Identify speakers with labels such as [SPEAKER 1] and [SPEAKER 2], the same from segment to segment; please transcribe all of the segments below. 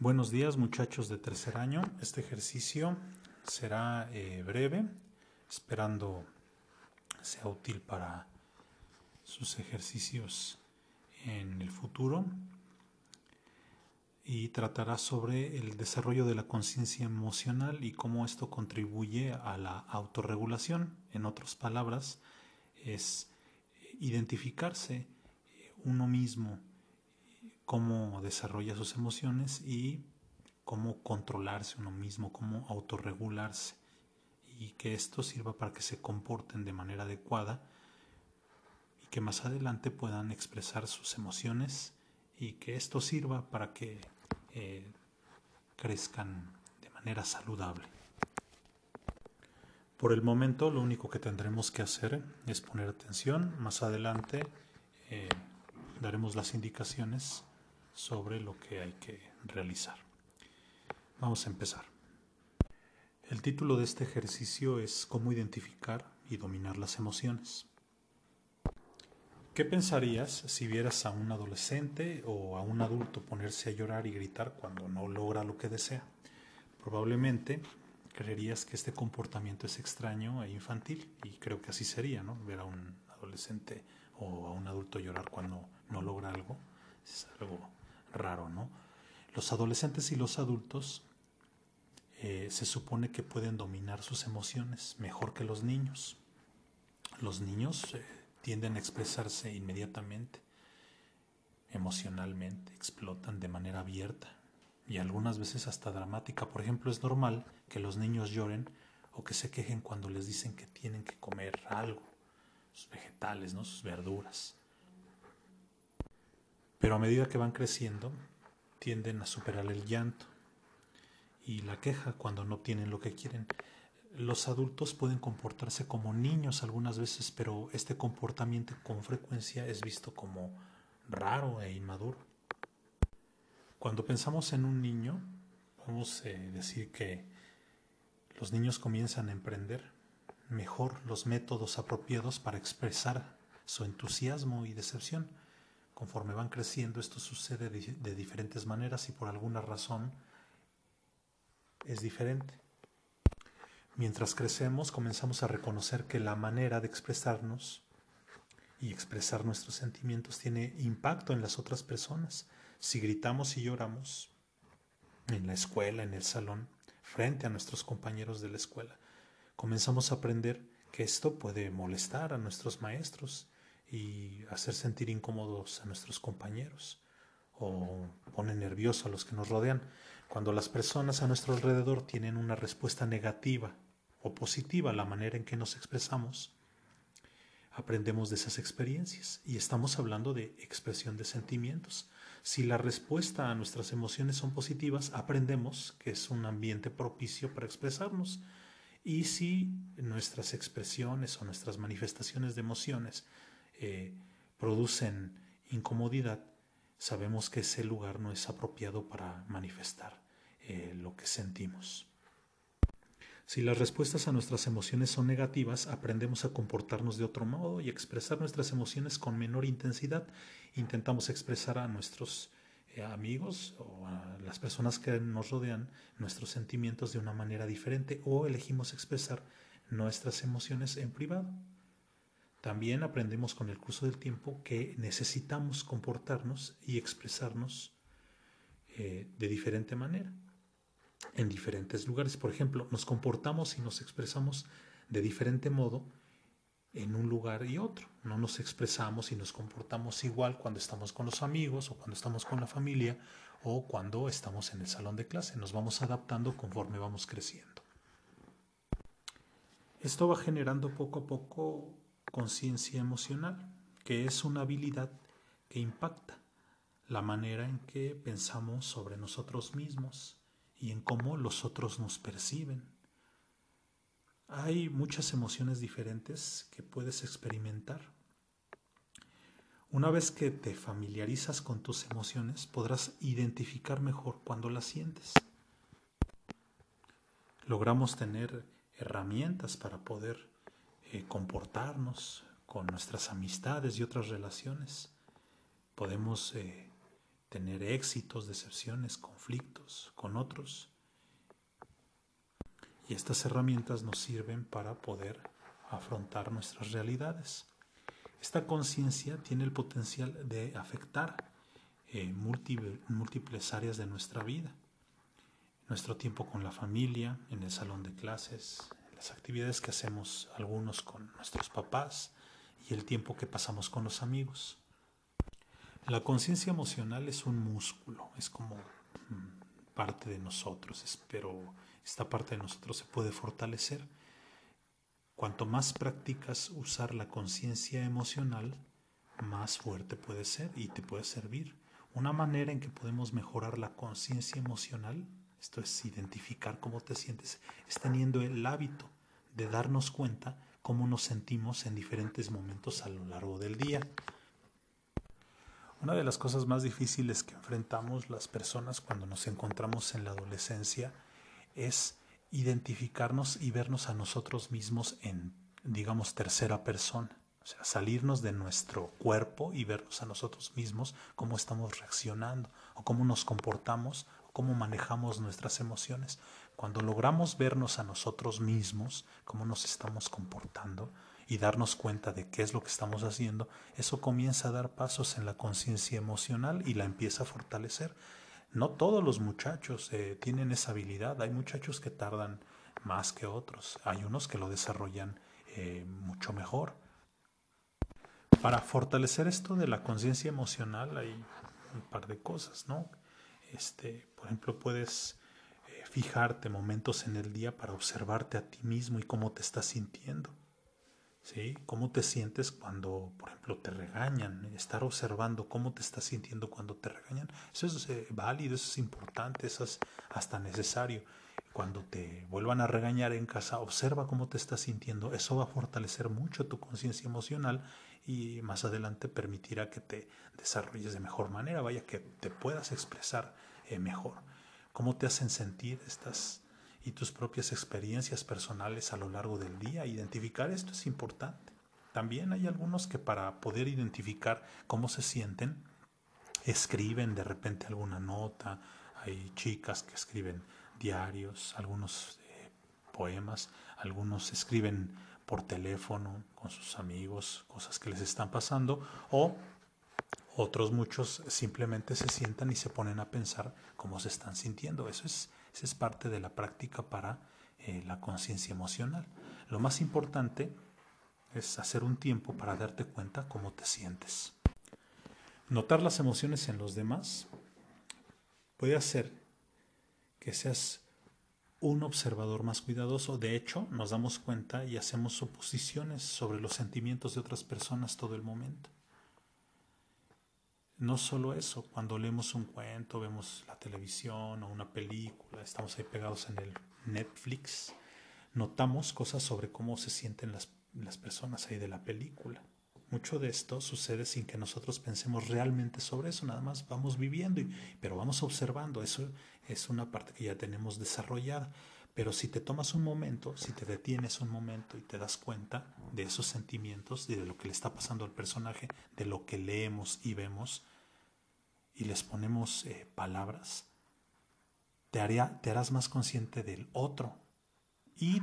[SPEAKER 1] Buenos días muchachos de tercer año. Este ejercicio será eh, breve, esperando sea útil para sus ejercicios en el futuro y tratará sobre el desarrollo de la conciencia emocional y cómo esto contribuye a la autorregulación. En otras palabras, es identificarse uno mismo cómo desarrolla sus emociones y cómo controlarse uno mismo, cómo autorregularse y que esto sirva para que se comporten de manera adecuada y que más adelante puedan expresar sus emociones y que esto sirva para que eh, crezcan de manera saludable. Por el momento lo único que tendremos que hacer es poner atención. Más adelante eh, daremos las indicaciones sobre lo que hay que realizar. Vamos a empezar. El título de este ejercicio es Cómo identificar y dominar las emociones. ¿Qué pensarías si vieras a un adolescente o a un adulto ponerse a llorar y gritar cuando no logra lo que desea? Probablemente creerías que este comportamiento es extraño e infantil y creo que así sería, ¿no? Ver a un adolescente o a un adulto llorar cuando no logra algo es algo raro, ¿no? Los adolescentes y los adultos eh, se supone que pueden dominar sus emociones mejor que los niños. Los niños eh, tienden a expresarse inmediatamente, emocionalmente, explotan de manera abierta y algunas veces hasta dramática. Por ejemplo, es normal que los niños lloren o que se quejen cuando les dicen que tienen que comer algo, sus vegetales, ¿no? sus verduras. Pero a medida que van creciendo, tienden a superar el llanto y la queja cuando no tienen lo que quieren. Los adultos pueden comportarse como niños algunas veces, pero este comportamiento con frecuencia es visto como raro e inmaduro. Cuando pensamos en un niño, vamos a decir que los niños comienzan a emprender mejor los métodos apropiados para expresar su entusiasmo y decepción Conforme van creciendo, esto sucede de, diferentes maneras y por alguna razón es diferente. Mientras crecemos, comenzamos a reconocer que la manera de expresarnos y expresar nuestros sentimientos tiene impacto en las otras personas. Si gritamos y lloramos en la escuela, en el salón, frente a nuestros compañeros de la escuela, comenzamos a aprender que esto puede molestar a nuestros maestros y hacer sentir incómodos a nuestros compañeros o pone nerviosos a los que nos rodean. Cuando las personas a nuestro alrededor tienen una respuesta negativa o positiva a la manera en que nos expresamos, aprendemos de esas experiencias y estamos hablando de expresión de sentimientos. Si la respuesta a nuestras emociones son positivas, aprendemos que es un ambiente propicio para expresarnos. Y si nuestras expresiones o nuestras manifestaciones de emociones eh, producen incomodidad, sabemos que ese lugar no es apropiado para manifestar eh, lo que sentimos. Si las respuestas a nuestras emociones son negativas, aprendemos a comportarnos de otro modo y expresar nuestras emociones con menor intensidad. Intentamos expresar a nuestros eh, amigos o a las personas que nos rodean nuestros sentimientos de una manera diferente o elegimos expresar nuestras emociones en privado. También aprendemos con el curso del tiempo que necesitamos comportarnos y expresarnos eh, de diferente manera en diferentes lugares. Por ejemplo, nos comportamos y nos expresamos de diferente modo en un lugar y otro. No nos expresamos y nos comportamos igual cuando estamos con los amigos o cuando estamos con la familia o cuando estamos en el salón de clase. Nos vamos adaptando conforme vamos creciendo. Esto va generando poco a poco conciencia emocional, que es una habilidad que impacta la manera en que pensamos sobre nosotros mismos y en cómo los otros nos perciben. Hay muchas emociones diferentes que puedes experimentar. Una vez que te familiarizas con tus emociones, podrás identificar mejor cuando las sientes. Logramos tener herramientas para poder eh, comportarnos con nuestras amistades y otras relaciones. Podemos eh, tener éxitos, decepciones, conflictos con otros. Y estas herramientas nos sirven para poder afrontar nuestras realidades. Esta conciencia tiene el potencial de afectar eh, múltiples áreas de nuestra vida. Nuestro tiempo con la familia, en el salón de clases, las actividades que hacemos algunos con nuestros papás y el tiempo que pasamos con los amigos. La conciencia emocional es un músculo, es como mm, parte de nosotros, pero esta parte de nosotros se puede fortalecer. Cuanto más practicas usar la conciencia emocional, más fuerte puede ser y te puede servir. Una manera en que podemos mejorar la conciencia emocional, esto es identificar cómo te sientes, es teniendo el hábito de darnos cuenta cómo nos sentimos en diferentes momentos a lo largo del día. Una de las cosas más difíciles que enfrentamos las personas cuando nos encontramos en la adolescencia es identificarnos y vernos a nosotros mismos en, digamos, tercera persona. O sea, salirnos de nuestro cuerpo y vernos a nosotros mismos cómo estamos reaccionando o cómo nos comportamos cómo manejamos nuestras emociones. Cuando logramos vernos a nosotros mismos, cómo nos estamos comportando, y darnos cuenta de qué es lo que estamos haciendo, eso comienza a dar pasos en la conciencia emocional y la empieza a fortalecer. No todos los muchachos eh, tienen esa habilidad, hay muchachos que tardan más que otros, hay unos que lo desarrollan eh, mucho mejor. Para fortalecer esto de la conciencia emocional hay un par de cosas, ¿no? Este, por ejemplo, puedes eh, fijarte momentos en el día para observarte a ti mismo y cómo te estás sintiendo. ¿sí? ¿Cómo te sientes cuando, por ejemplo, te regañan? Estar observando cómo te estás sintiendo cuando te regañan. Eso es eh, válido, eso es importante, eso es hasta necesario. Cuando te vuelvan a regañar en casa, observa cómo te estás sintiendo. Eso va a fortalecer mucho tu conciencia emocional y más adelante permitirá que te desarrolles de mejor manera, vaya que te puedas expresar eh, mejor. ¿Cómo te hacen sentir estas y tus propias experiencias personales a lo largo del día. Identificar esto es importante. También hay algunos que para poder identificar cómo se sienten, escriben de repente alguna nota. Hay chicas que escriben diarios, algunos eh, poemas, algunos escriben por teléfono con sus amigos, cosas que les están pasando, o otros muchos simplemente se sientan y se ponen a pensar cómo se están sintiendo. Eso es esa es parte de la práctica para eh, la conciencia emocional. Lo más importante es hacer un tiempo para darte cuenta cómo te sientes. Notar las emociones en los demás puede hacer que seas un observador más cuidadoso. De hecho, nos damos cuenta y hacemos suposiciones sobre los sentimientos de otras personas todo el momento. No solo eso, cuando leemos un cuento, vemos la televisión o una película, estamos ahí pegados en el Netflix, notamos cosas sobre cómo se sienten las, las personas ahí de la película. Mucho de esto sucede sin que nosotros pensemos realmente sobre eso, nada más vamos viviendo, y, pero vamos observando, eso es una parte que ya tenemos desarrollada. Pero si te tomas un momento, si te detienes un momento y te das cuenta de esos sentimientos y de lo que le está pasando al personaje, de lo que leemos y vemos, y les ponemos eh, palabras, te, haría, te harás más consciente del otro y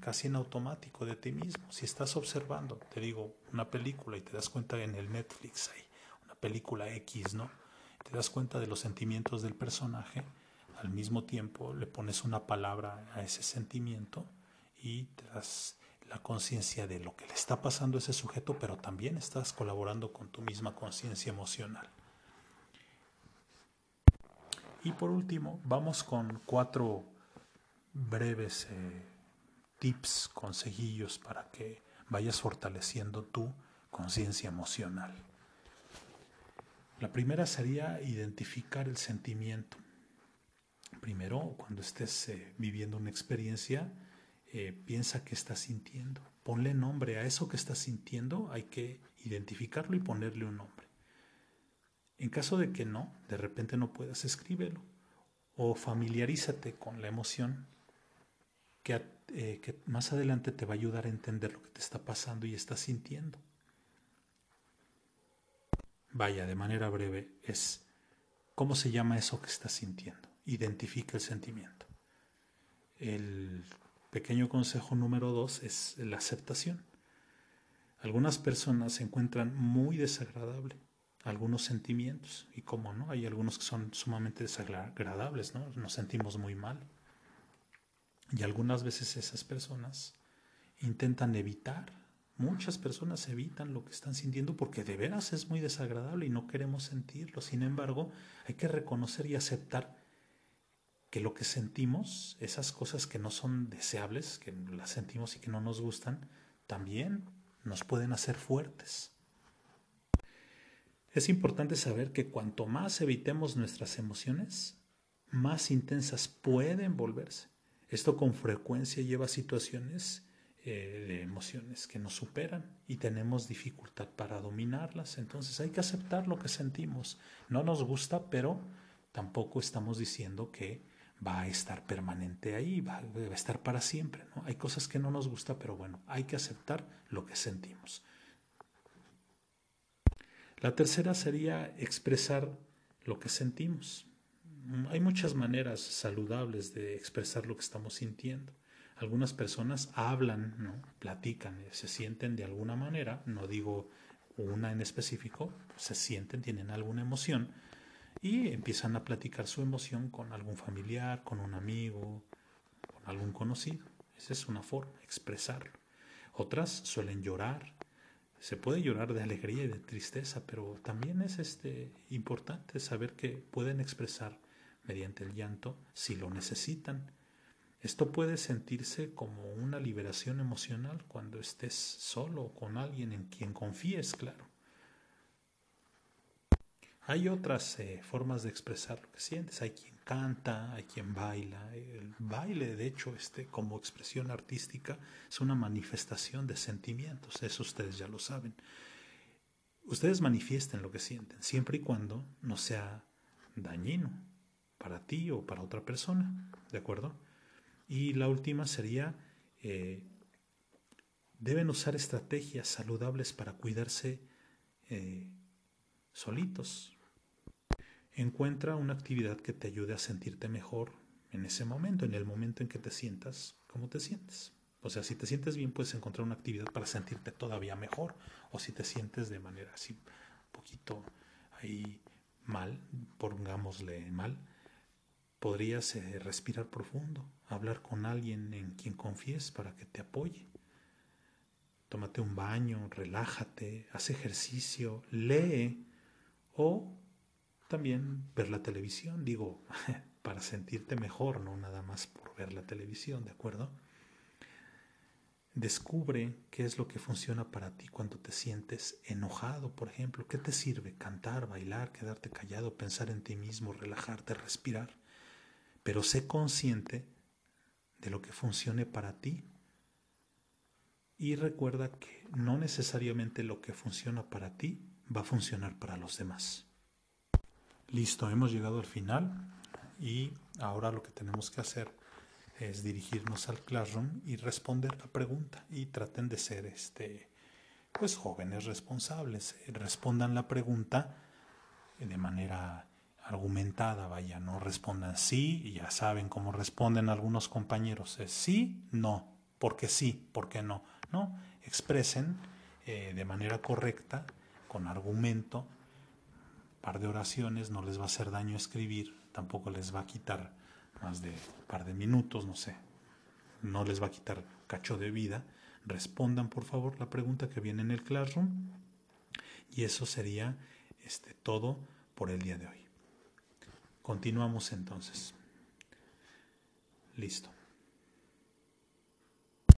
[SPEAKER 1] casi en automático de ti mismo. Si estás observando, te digo, una película y te das cuenta en el Netflix, hay una película X, ¿no? Te das cuenta de los sentimientos del personaje al mismo tiempo le pones una palabra a ese sentimiento y te das la conciencia de lo que le está pasando a ese sujeto, pero también estás colaborando con tu misma conciencia emocional. Y por último, vamos con cuatro breves eh, tips, consejillos para que vayas fortaleciendo tu conciencia emocional. La primera sería identificar el sentimiento. Primero, cuando estés eh, viviendo una experiencia, eh, piensa qué estás sintiendo. Ponle nombre a eso que estás sintiendo, hay que identificarlo y ponerle un nombre. En caso de que no, de repente no puedas, escríbelo. O familiarízate con la emoción que, eh, que más adelante te va a ayudar a entender lo que te está pasando y estás sintiendo. vaya, de manera breve, es cómo se llama eso que estás sintiendo. Identifica el sentimiento. El pequeño consejo número dos es la aceptación. Algunas personas se encuentran muy desagradable algunos sentimientos y cómo no, hay algunos que son sumamente desagradables, ¿no? Nos sentimos muy mal. Y algunas veces esas personas intentan evitar, muchas personas evitan lo que están sintiendo porque de veras es muy desagradable y no queremos sentirlo. Sin embargo, hay que reconocer y aceptar que lo que sentimos, esas cosas que no son deseables, que las sentimos y que no nos gustan, también nos pueden hacer fuertes. Es importante saber que cuanto más evitemos nuestras emociones, más intensas pueden volverse. Esto con frecuencia lleva a situaciones eh, de emociones que nos superan y tenemos dificultad para dominarlas. Entonces hay que aceptar lo que sentimos. No nos gusta, pero tampoco estamos diciendo que va a estar permanente ahí, va, a estar para siempre. ¿no? Hay cosas que no nos gusta, pero bueno, hay que aceptar lo que sentimos. La tercera sería expresar lo que sentimos. Hay muchas maneras saludables de expresar lo que estamos sintiendo. Algunas personas hablan, ¿no? platican, se sienten de alguna manera, no digo una en específico, se sienten, tienen alguna emoción y empiezan a platicar su emoción con algún familiar, con un amigo, con algún conocido. Esa es una forma, expresarlo. Otras suelen llorar, se puede llorar de alegría y de tristeza, pero también es este, importante saber que pueden expresar mediante el llanto si lo necesitan. Esto puede sentirse como una liberación emocional cuando estés solo o con alguien en quien confíes, claro. Hay otras eh, formas de expresar lo que sientes. Hay quien canta, hay quien baila. El baile, de hecho, este, como expresión artística, es una manifestación de sentimientos. Eso ustedes ya lo saben. Ustedes manifiesten lo que sienten, siempre y cuando no sea dañino para ti o para otra persona. ¿De acuerdo? Y la última sería, eh, deben usar estrategias saludables para cuidarse eh, solitos, Encuentra una actividad que te ayude a sentirte mejor en ese momento, en el momento en que te sientas como te sientes. O sea, si te sientes bien, puedes encontrar una actividad para sentirte todavía mejor. O si te sientes de manera así, un poquito ahí mal, pongámosle mal, podrías eh, respirar profundo, hablar con alguien en quien confíes para que te apoye. Tómate un baño, relájate, haz ejercicio, lee o también ver la televisión, digo, para sentirte mejor, no nada más por ver la televisión, ¿de acuerdo? Descubre qué es lo que funciona para ti cuando te sientes enojado, por ejemplo. ¿Qué te sirve? Cantar, bailar, quedarte callado, pensar en ti mismo, relajarte, respirar. Pero sé consciente de lo que funcione para ti. Y recuerda que no necesariamente lo que funciona para ti va a funcionar para los demás. Listo, hemos llegado al final y ahora lo que tenemos que hacer es dirigirnos al classroom y responder la pregunta y traten de ser este pues jóvenes responsables, respondan la pregunta de manera argumentada, vaya, no respondan sí y ya saben cómo responden algunos compañeros, sí, no, porque sí, porque no, no, expresen eh, de manera correcta, con argumento, par de oraciones, no les va a hacer daño escribir, tampoco les va a quitar más de un par de minutos, no sé, no les va a quitar cacho de vida. Respondan por favor la pregunta que viene en el classroom y eso sería este, todo por el día de hoy. Continuamos entonces. Listo.